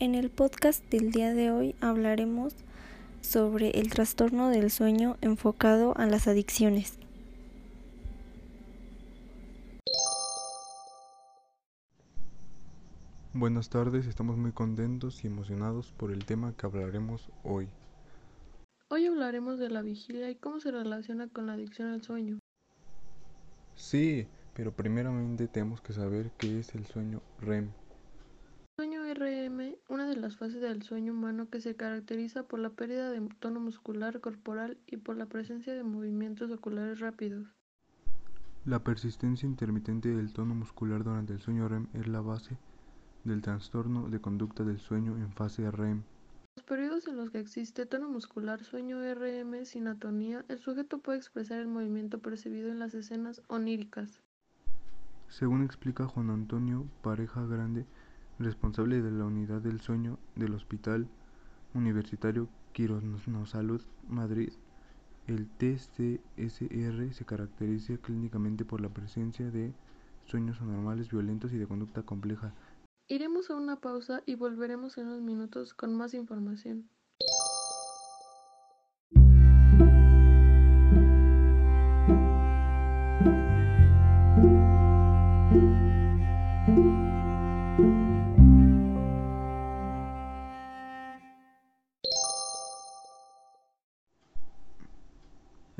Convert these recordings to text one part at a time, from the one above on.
En el podcast del día de hoy hablaremos sobre el trastorno del sueño enfocado a las adicciones. Buenas tardes, estamos muy contentos y emocionados por el tema que hablaremos hoy. Hoy hablaremos de la vigilia y cómo se relaciona con la adicción al sueño. Sí, pero primeramente tenemos que saber qué es el sueño REM. De las fases del sueño humano que se caracteriza por la pérdida de tono muscular corporal y por la presencia de movimientos oculares rápidos. La persistencia intermitente del tono muscular durante el sueño REM es la base del trastorno de conducta del sueño en fase REM. Los periodos en los que existe tono muscular sueño RM sin atonía, el sujeto puede expresar el movimiento percibido en las escenas oníricas. Según explica Juan Antonio Pareja Grande, responsable de la unidad del sueño del Hospital Universitario Quironosalud Madrid, el TCSR se caracteriza clínicamente por la presencia de sueños anormales, violentos y de conducta compleja. Iremos a una pausa y volveremos en unos minutos con más información.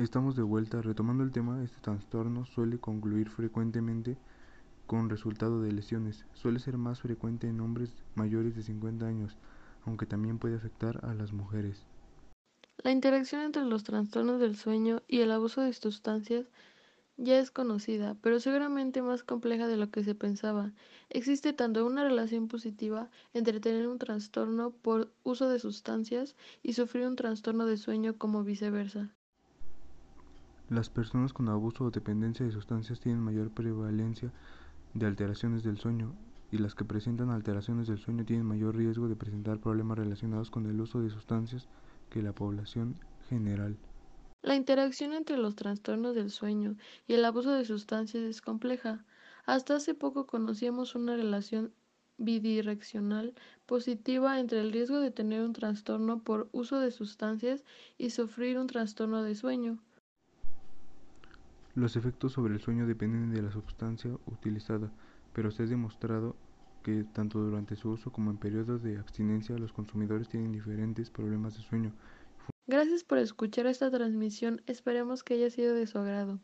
Estamos de vuelta. Retomando el tema, este trastorno suele concluir frecuentemente con resultado de lesiones. Suele ser más frecuente en hombres mayores de 50 años, aunque también puede afectar a las mujeres. La interacción entre los trastornos del sueño y el abuso de sustancias ya es conocida, pero seguramente más compleja de lo que se pensaba. Existe tanto una relación positiva entre tener un trastorno por uso de sustancias y sufrir un trastorno de sueño como viceversa. Las personas con abuso o dependencia de sustancias tienen mayor prevalencia de alteraciones del sueño y las que presentan alteraciones del sueño tienen mayor riesgo de presentar problemas relacionados con el uso de sustancias que la población general. La interacción entre los trastornos del sueño y el abuso de sustancias es compleja. Hasta hace poco conocíamos una relación bidireccional positiva entre el riesgo de tener un trastorno por uso de sustancias y sufrir un trastorno de sueño. Los efectos sobre el sueño dependen de la sustancia utilizada, pero se ha demostrado que tanto durante su uso como en periodos de abstinencia los consumidores tienen diferentes problemas de sueño. Gracias por escuchar esta transmisión, esperemos que haya sido de su agrado.